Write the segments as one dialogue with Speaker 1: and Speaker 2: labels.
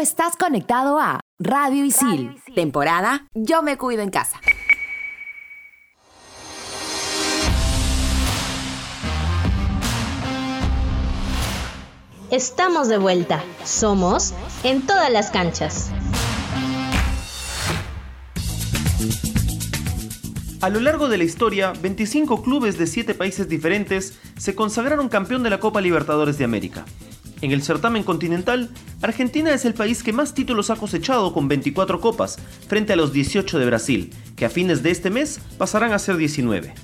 Speaker 1: estás conectado a Radio Isil, temporada Yo me cuido en casa.
Speaker 2: Estamos de vuelta. Somos en todas las canchas.
Speaker 3: A lo largo de la historia, 25 clubes de 7 países diferentes se consagraron campeón de la Copa Libertadores de América. En el certamen continental, Argentina es el país que más títulos ha cosechado con 24 copas, frente a los 18 de Brasil, que a fines de este mes pasarán a ser 19.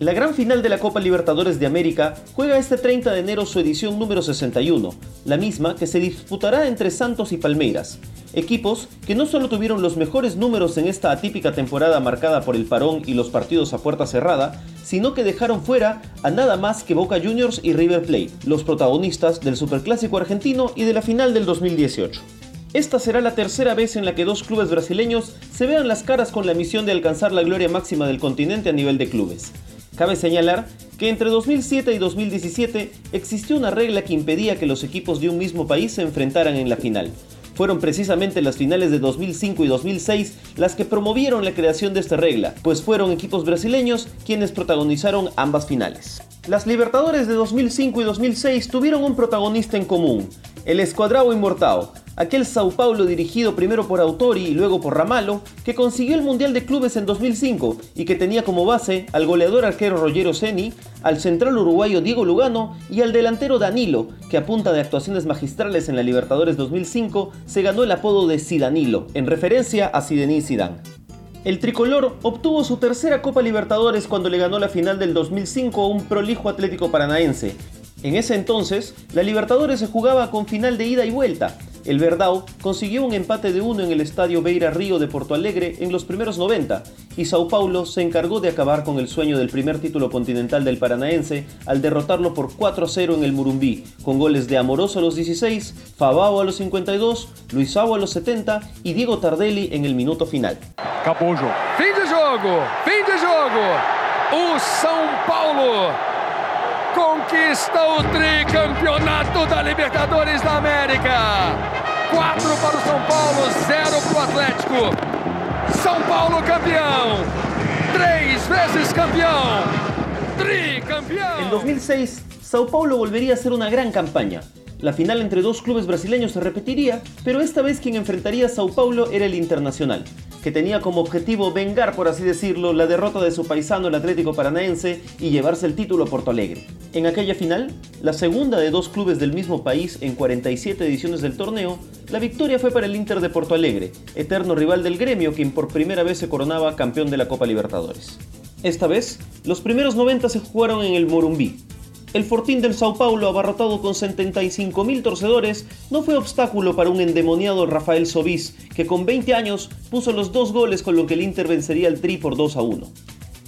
Speaker 3: La gran final de la Copa Libertadores de América juega este 30 de enero su edición número 61, la misma que se disputará entre Santos y Palmeiras, equipos que no solo tuvieron los mejores números en esta atípica temporada marcada por el parón y los partidos a puerta cerrada, sino que dejaron fuera a nada más que Boca Juniors y River Plate, los protagonistas del Superclásico argentino y de la final del 2018. Esta será la tercera vez en la que dos clubes brasileños se vean las caras con la misión de alcanzar la gloria máxima del continente a nivel de clubes. Cabe señalar que entre 2007 y 2017 existió una regla que impedía que los equipos de un mismo país se enfrentaran en la final. Fueron precisamente las finales de 2005 y 2006 las que promovieron la creación de esta regla, pues fueron equipos brasileños quienes protagonizaron ambas finales. Las Libertadores de 2005 y 2006 tuvieron un protagonista en común, el Escuadrado Inmortal, aquel Sao Paulo dirigido primero por Autori y luego por Ramallo, que consiguió el Mundial de Clubes en 2005 y que tenía como base al goleador arquero Rogero Ceni, al central uruguayo Diego Lugano y al delantero Danilo, que a punta de actuaciones magistrales en la Libertadores 2005 se ganó el apodo de Sidanilo, en referencia a Zinedine Zidane. El tricolor obtuvo su tercera Copa Libertadores cuando le ganó la final del 2005 a un prolijo Atlético Paranaense. En ese entonces, la Libertadores se jugaba con final de ida y vuelta, el Verdao consiguió un empate de uno en el estadio Beira Río de Porto Alegre en los primeros 90 y Sao Paulo se encargó de acabar con el sueño del primer título continental del Paranaense al derrotarlo por 4-0 en el Murumbí, con goles de Amoroso a los 16, Fabao a los 52, Luisao a los 70 y Diego Tardelli en el minuto final.
Speaker 4: Acabou Fin de jogo! Fin de jogo! O São Paulo conquista o tricampeonato da Libertadores da América. 4 para o São Paulo, 0 para o Atlético. São Paulo campeão, três vezes campeão, tricampeão.
Speaker 3: En 2006, Sao Paulo volvería a ser una gran campaña. La final entre dos clubes brasileños se repetiría, pero esta vez quien enfrentaría a Sao Paulo era el Internacional que tenía como objetivo vengar, por así decirlo, la derrota de su paisano el Atlético Paranaense y llevarse el título a Porto Alegre. En aquella final, la segunda de dos clubes del mismo país en 47 ediciones del torneo, la victoria fue para el Inter de Porto Alegre, eterno rival del gremio quien por primera vez se coronaba campeón de la Copa Libertadores. Esta vez, los primeros 90 se jugaron en el Morumbí, el fortín del Sao Paulo, abarrotado con 75.000 torcedores, no fue obstáculo para un endemoniado Rafael Sobis, que con 20 años puso los dos goles con lo que el Inter vencería al Tri por 2 a 1.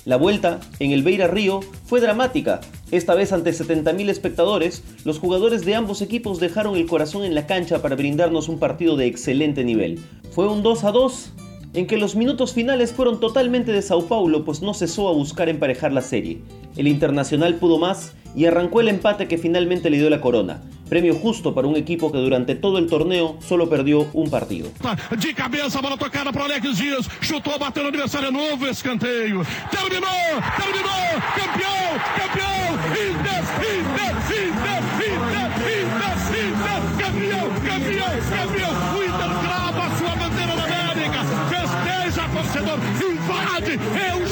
Speaker 3: La vuelta, en el Beira Río, fue dramática. Esta vez ante 70.000 espectadores, los jugadores de ambos equipos dejaron el corazón en la cancha para brindarnos un partido de excelente nivel. Fue un 2 a 2 en que los minutos finales fueron totalmente de Sao Paulo, pues no cesó a buscar emparejar la serie. El Internacional pudo más y arrancó el empate que finalmente le dio la corona. Premio justo para un equipo que durante todo el torneo solo perdió un partido.
Speaker 5: De cabeça, bola tocada para Alex Dias. Chutou, bateu no adversário, novo escanteio. Inter, Inter, Inter, Inter, campeão, campeão, campeão. O Inter grava a sua bandeira da América. Festeja, torcedor, invade. Sabia.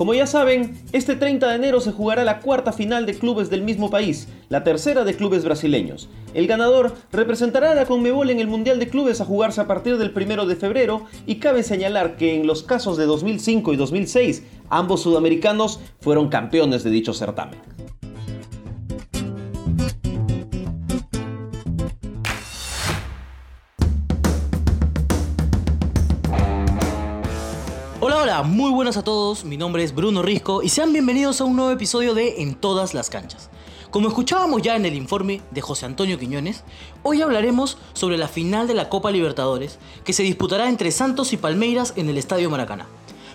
Speaker 3: Como ya saben, este 30 de enero se jugará la cuarta final de clubes del mismo país, la tercera de clubes brasileños. El ganador representará a la Conmebol en el Mundial de Clubes a jugarse a partir del 1 de febrero y cabe señalar que en los casos de 2005 y 2006, ambos sudamericanos fueron campeones de dicho certamen.
Speaker 6: Muy buenas a todos, mi nombre es Bruno Risco y sean bienvenidos a un nuevo episodio de En todas las canchas. Como escuchábamos ya en el informe de José Antonio Quiñones, hoy hablaremos sobre la final de la Copa Libertadores que se disputará entre Santos y Palmeiras en el Estadio Maracaná.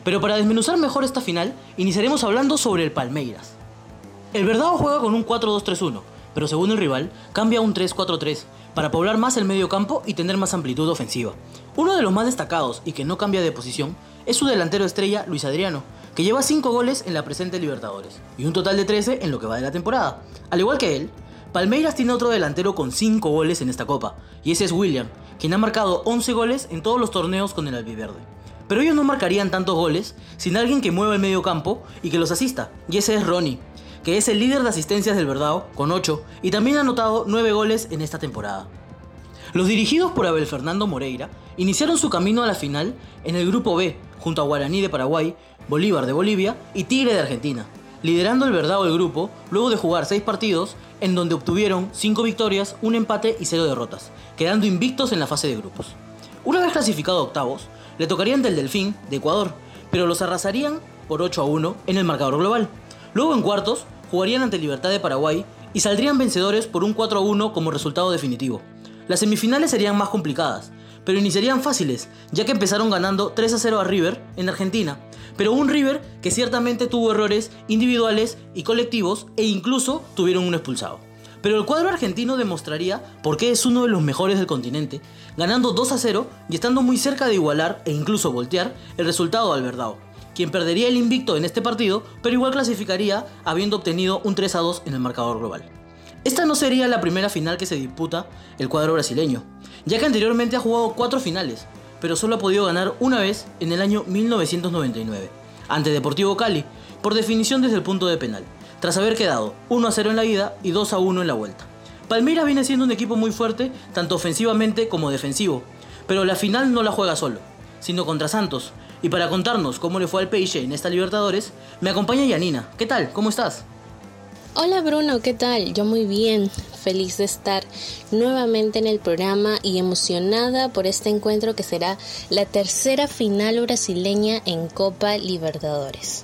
Speaker 6: Pero para desmenuzar mejor esta final, iniciaremos hablando sobre el Palmeiras. El Verdado juega con un 4-2-3-1, pero según el rival, cambia a un 3-4-3 para poblar más el medio campo y tener más amplitud ofensiva. Uno de los más destacados y que no cambia de posición es su delantero estrella Luis Adriano, que lleva 5 goles en la presente Libertadores y un total de 13 en lo que va de la temporada. Al igual que él, Palmeiras tiene otro delantero con 5 goles en esta copa, y ese es William, quien ha marcado 11 goles en todos los torneos con el albiverde. Pero ellos no marcarían tantos goles sin alguien que mueva el medio campo y que los asista, y ese es Ronnie, que es el líder de asistencias del Verdao con 8 y también ha anotado 9 goles en esta temporada. Los dirigidos por Abel Fernando Moreira iniciaron su camino a la final en el grupo B, junto a Guaraní de Paraguay, Bolívar de Bolivia y Tigre de Argentina, liderando el Verdao el grupo luego de jugar 6 partidos en donde obtuvieron 5 victorias, un empate y 0 derrotas, quedando invictos en la fase de grupos. Una vez clasificado a octavos, le tocarían del Delfín de Ecuador, pero los arrasarían por 8 a 1 en el marcador global. Luego en cuartos jugarían ante Libertad de Paraguay y saldrían vencedores por un 4 a 1 como resultado definitivo. Las semifinales serían más complicadas, pero iniciarían fáciles, ya que empezaron ganando 3 a 0 a River en Argentina, pero un River que ciertamente tuvo errores individuales y colectivos e incluso tuvieron un expulsado. Pero el cuadro argentino demostraría por qué es uno de los mejores del continente, ganando 2 a 0 y estando muy cerca de igualar e incluso voltear el resultado al Verdao, quien perdería el invicto en este partido, pero igual clasificaría habiendo obtenido un 3 a 2 en el marcador global. Esta no sería la primera final que se disputa el cuadro brasileño, ya que anteriormente ha jugado 4 finales, pero solo ha podido ganar una vez en el año 1999, ante Deportivo Cali, por definición desde el punto de penal tras haber quedado 1 a 0 en la ida y 2 a 1 en la vuelta. Palmeiras viene siendo un equipo muy fuerte, tanto ofensivamente como defensivo, pero la final no la juega solo, sino contra Santos. Y para contarnos cómo le fue al Peixe en esta Libertadores, me acompaña Yanina. ¿Qué tal? ¿Cómo estás?
Speaker 7: Hola Bruno, ¿qué tal? Yo muy bien, feliz de estar nuevamente en el programa y emocionada por este encuentro que será la tercera final brasileña en Copa Libertadores.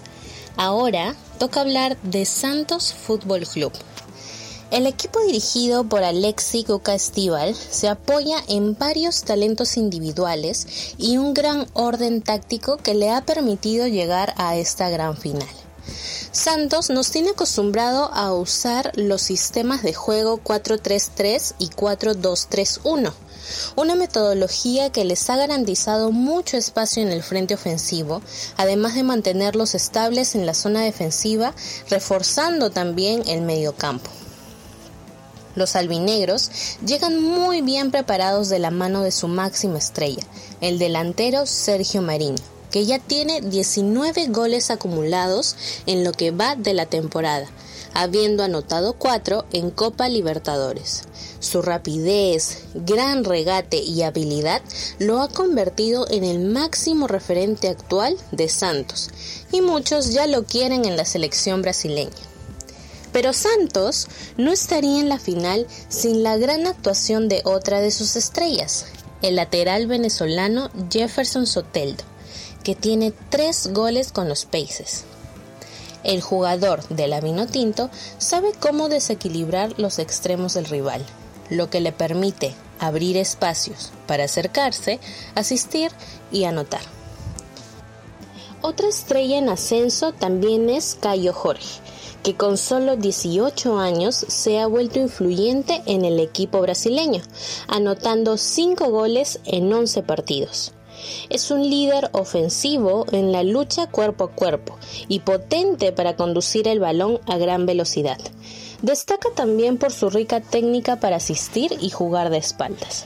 Speaker 7: Ahora toca hablar de Santos Fútbol Club. El equipo dirigido por Alexi Coca Estival se apoya en varios talentos individuales y un gran orden táctico que le ha permitido llegar a esta gran final. Santos nos tiene acostumbrado a usar los sistemas de juego 4-3-3 y 4-2-3-1 una metodología que les ha garantizado mucho espacio en el frente ofensivo, además de mantenerlos estables en la zona defensiva, reforzando también el mediocampo. Los albinegros llegan muy bien preparados de la mano de su máxima estrella, el delantero Sergio Marín, que ya tiene 19 goles acumulados en lo que va de la temporada, habiendo anotado 4 en Copa Libertadores. Su rapidez, gran regate y habilidad lo ha convertido en el máximo referente actual de Santos y muchos ya lo quieren en la selección brasileña. Pero Santos no estaría en la final sin la gran actuación de otra de sus estrellas, el lateral venezolano Jefferson Soteldo, que tiene tres goles con los Paces. El jugador de la Tinto sabe cómo desequilibrar los extremos del rival lo que le permite abrir espacios para acercarse, asistir y anotar. Otra estrella en ascenso también es Cayo Jorge, que con solo 18 años se ha vuelto influyente en el equipo brasileño, anotando 5 goles en 11 partidos. Es un líder ofensivo en la lucha cuerpo a cuerpo y potente para conducir el balón a gran velocidad. Destaca también por su rica técnica para asistir y jugar de espaldas.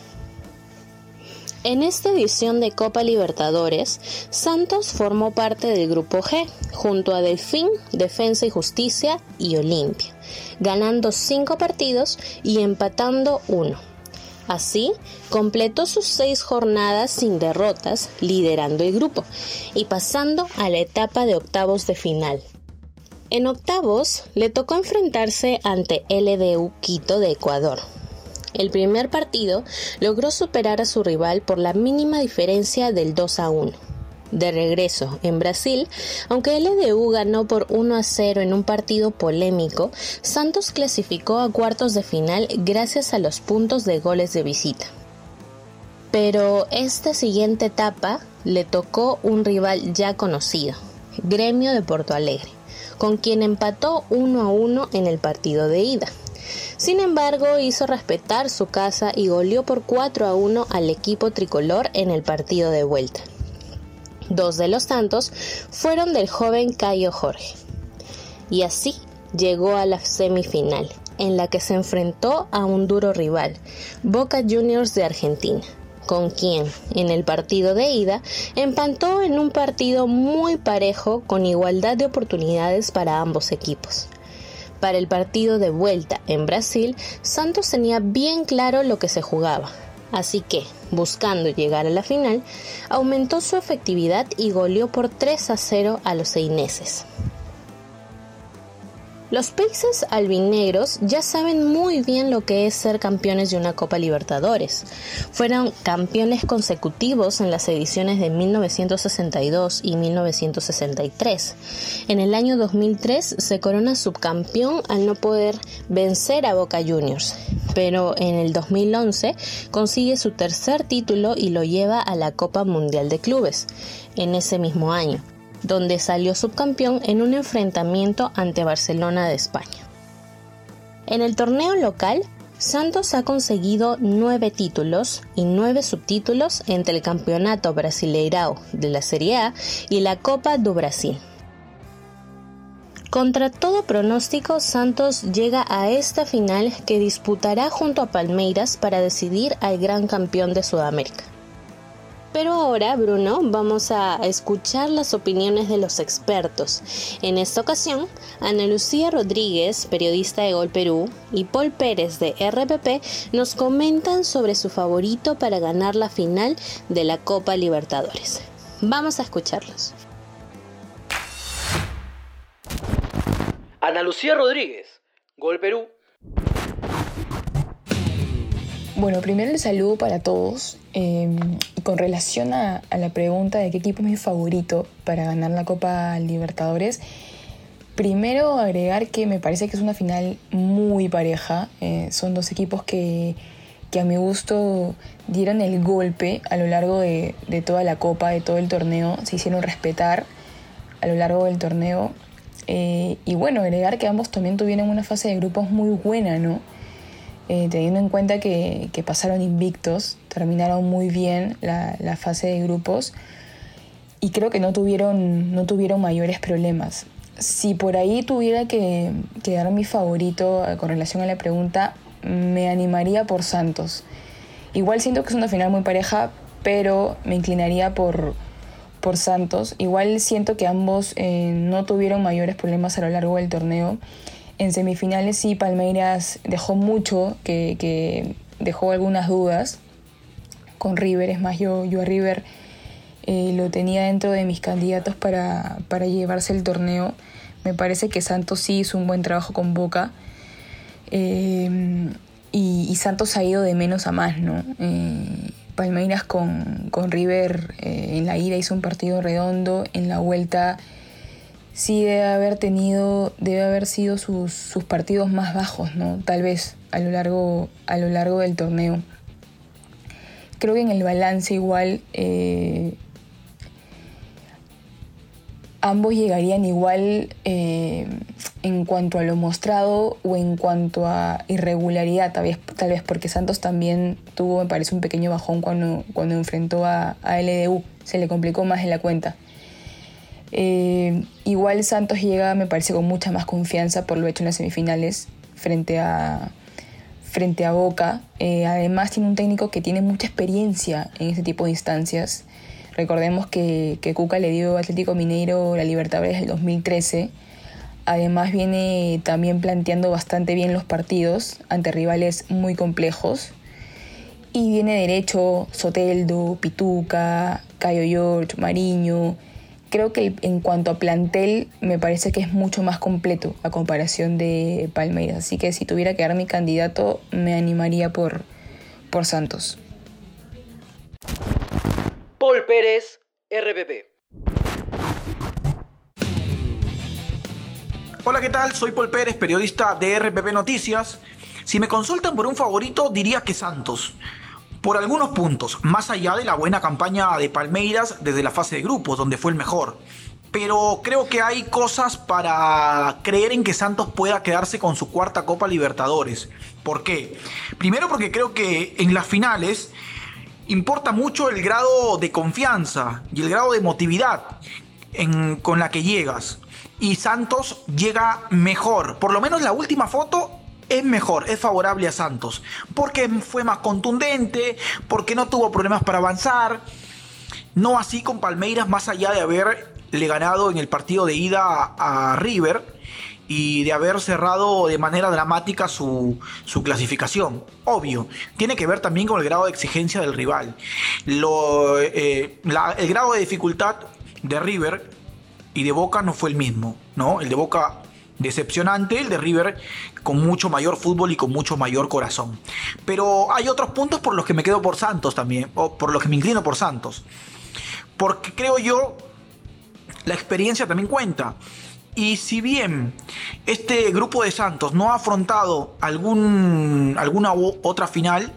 Speaker 7: En esta edición de Copa Libertadores, Santos formó parte del Grupo G, junto a Delfín, Defensa y Justicia y Olimpia, ganando cinco partidos y empatando uno. Así, completó sus seis jornadas sin derrotas, liderando el grupo y pasando a la etapa de octavos de final. En octavos le tocó enfrentarse ante LDU Quito de Ecuador. El primer partido logró superar a su rival por la mínima diferencia del 2 a 1. De regreso en Brasil, aunque LDU ganó por 1 a 0 en un partido polémico, Santos clasificó a cuartos de final gracias a los puntos de goles de visita. Pero esta siguiente etapa le tocó un rival ya conocido, Gremio de Porto Alegre con quien empató 1 a 1 en el partido de ida. Sin embargo, hizo respetar su casa y goleó por 4 a 1 al equipo tricolor en el partido de vuelta. Dos de los tantos fueron del joven Cayo Jorge. Y así llegó a la semifinal, en la que se enfrentó a un duro rival, Boca Juniors de Argentina, con quien, en el partido de ida, empató en un partido muy parejo con igualdad de oportunidades para ambos equipos. Para el partido de vuelta en Brasil, Santos tenía bien claro lo que se jugaba, así que, buscando llegar a la final, aumentó su efectividad y goleó por 3 a 0 a los seineses. Los Pacers albinegros ya saben muy bien lo que es ser campeones de una Copa Libertadores. Fueron campeones consecutivos en las ediciones de 1962 y 1963. En el año 2003 se corona subcampeón al no poder vencer a Boca Juniors, pero en el 2011 consigue su tercer título y lo lleva a la Copa Mundial de Clubes en ese mismo año donde salió subcampeón en un enfrentamiento ante Barcelona de España. En el torneo local, Santos ha conseguido nueve títulos y nueve subtítulos entre el Campeonato Brasileirao de la Serie A y la Copa do Brasil. Contra todo pronóstico, Santos llega a esta final que disputará junto a Palmeiras para decidir al gran campeón de Sudamérica. Pero ahora, Bruno, vamos a escuchar las opiniones de los expertos. En esta ocasión, Ana Lucía Rodríguez, periodista de Gol Perú, y Paul Pérez de RPP nos comentan sobre su favorito para ganar la final de la Copa Libertadores. Vamos a escucharlos.
Speaker 6: Ana Lucía Rodríguez, Gol Perú.
Speaker 8: Bueno, primero el saludo para todos. Eh, con relación a, la pregunta de qué equipo es mi favorito para ganar la Copa Libertadores, primero agregar que me parece que es una final muy pareja. Eh, son dos equipos que, a mi gusto dieron el golpe a lo largo de, toda la Copa, de todo el torneo. Se hicieron respetar a lo largo del torneo. Eh, y bueno, agregar que ambos también tuvieron una fase de grupos muy buena, ¿no? Eh, teniendo en cuenta que, pasaron invictos, terminaron muy bien la, fase de grupos y creo que no tuvieron, no tuvieron mayores problemas. Si por ahí tuviera que, dar mi favorito eh, con relación a la pregunta, me animaría por Santos. Igual siento que es una final muy pareja, pero me inclinaría por, por Santos. Igual siento que ambos eh, no tuvieron mayores problemas a lo largo del torneo. En semifinales sí, Palmeiras dejó mucho, que, dejó algunas dudas con River. Es más, yo, yo a River eh, lo tenía dentro de mis candidatos para, llevarse el torneo. Me parece que Santos sí hizo un buen trabajo con Boca. Eh, y, Santos ha ido de menos a más, ¿no? Eh, Palmeiras con, con River en la ida hizo un partido redondo, en la vuelta sí debe haber tenido, debe haber sido sus, partidos más bajos, ¿no? Tal vez a lo largo, a lo largo del torneo. Creo que en el balance igual eh, ambos llegarían igual eh, en cuanto a lo mostrado o en cuanto a irregularidad, tal vez, tal vez porque Santos también tuvo, me parece, un pequeño bajón cuando, cuando enfrentó a, a LDU, se le complicó más en la cuenta. Eh, igual Santos llega, me parece, con mucha más confianza por lo hecho en las semifinales frente a, frente a Boca. Eh, además tiene un técnico que tiene mucha experiencia en ese tipo de instancias. Recordemos que, que Cuca le dio a Atlético Mineiro la Libertadores del 2013. Además viene también planteando bastante bien los partidos ante rivales muy complejos. Y viene derecho Soteldo, Pituca, Cayo George, Mariño, creo que en cuanto a plantel me parece que es mucho más completo a comparación de Palmeiras. Así que si tuviera que dar mi candidato, me animaría por, por Santos.
Speaker 6: Paul Pérez, RPP.
Speaker 9: Hola, ¿qué tal? Soy Paul Pérez, periodista de RPP Noticias. Si me consultan por un favorito, diría que Santos por algunos puntos, más allá de la buena campaña de Palmeiras desde la fase de grupos, donde fue el mejor. pero creo que hay cosas para creer en que Santos pueda quedarse con su cuarta Copa Libertadores. ¿Por qué? Primero porque creo que en las finales importa mucho el grado de confianza y el grado de emotividad con la que llegas. Y Santos llega mejor. Por lo menos la última foto es mejor, es favorable a Santos. Porque fue más contundente, porque no tuvo problemas para avanzar. No así con Palmeiras, más allá de haberle ganado en el partido de ida a River y de haber cerrado de manera dramática su, clasificación. Obvio, tiene que ver también con el grado de exigencia del rival. Lo, eh, el grado de dificultad de River y de Boca no fue el mismo, ¿no? El de Boca decepcionante, el de River con mucho mayor fútbol y con mucho mayor corazón. Pero hay otros puntos por los que me quedo por Santos también, o por los que me inclino por Santos. Porque creo yo, la experiencia también cuenta. Y si bien este grupo de Santos no ha afrontado algún, alguna otra final,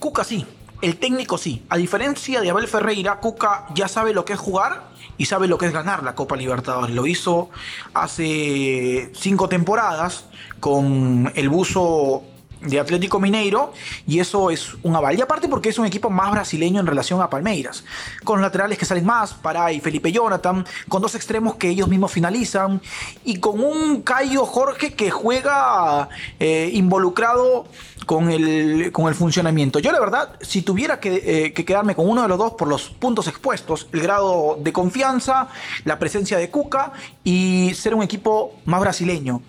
Speaker 9: Cuca sí, el técnico sí. A diferencia de Abel Ferreira, Cuca ya sabe lo que es jugar y sabe lo que es ganar la Copa Libertadores. Lo hizo hace cinco temporadas con el buzo de Atlético Mineiro y eso es un aval. Y aparte porque es un equipo más brasileño en relación a Palmeiras, con laterales que salen más, Pará y Felipe Jonathan, con dos extremos que ellos mismos finalizan y con un Cayo Jorge que juega eh, involucrado con el, con el funcionamiento. Yo la verdad, si tuviera que, eh, que, quedarme con uno de los dos por los puntos expuestos, el grado de confianza, la presencia de Cuca y ser un equipo más brasileño,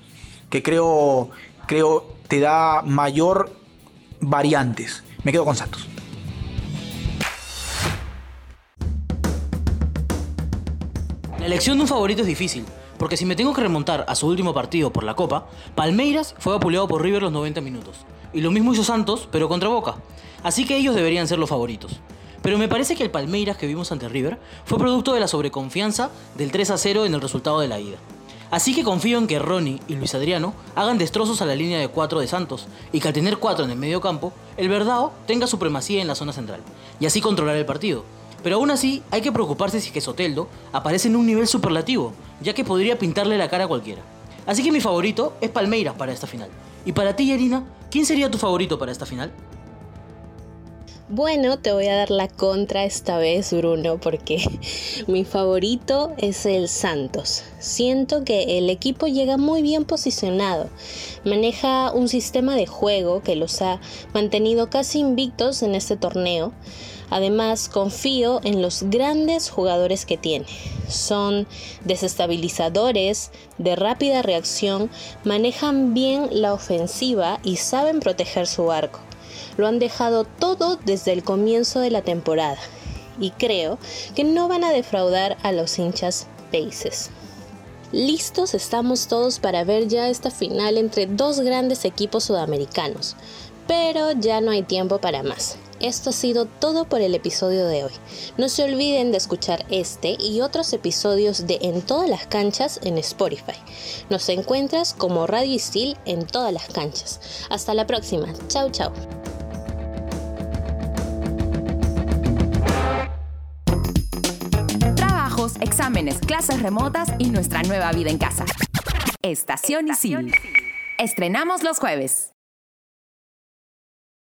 Speaker 9: que creo, creo te da mayor variantes. Me quedo con Santos.
Speaker 6: La elección de un favorito es difícil, porque si me tengo que remontar a su último partido por la Copa, Palmeiras fue apuleado por River los 90 minutos. Y lo mismo hizo Santos, pero contra Boca. Así que ellos deberían ser los favoritos. Pero me parece que el Palmeiras que vimos ante River fue producto de la sobreconfianza del 3 a 0 en el resultado de la ida. Así que confío en que Ronnie y Luis Adriano hagan destrozos a la línea de 4 de Santos y que al tener 4 en el medio campo, el Verdao tenga supremacía en la zona central y así controlar el partido. Pero aún así hay que preocuparse si que Soteldo aparece en un nivel superlativo, ya que podría pintarle la cara a cualquiera. Así que mi favorito es Palmeiras para esta final. Y para ti, Yarina, ¿quién sería tu favorito para esta final?
Speaker 7: Bueno, te voy a dar la contra esta vez, Bruno, porque mi favorito es el Santos. Siento que el equipo llega muy bien posicionado. Maneja un sistema de juego que los ha mantenido casi invictos en este torneo. Además, confío en los grandes jugadores que tiene. Son desestabilizadores, de rápida reacción, manejan bien la ofensiva y saben proteger su arco. Lo han dejado todo desde el comienzo de la temporada y creo que no van a defraudar a los hinchas países. Listos estamos todos para ver ya esta final entre dos grandes equipos sudamericanos, pero ya no hay tiempo para más. Esto ha sido todo por el episodio de hoy. No se olviden de escuchar este y otros episodios de En todas las canchas en Spotify. Nos encuentras como Radio Isil en todas las canchas. Hasta la próxima. Chao, chao.
Speaker 1: exámenes, clases remotas y nuestra nueva vida en casa. Estación Isil. Estrenamos los jueves.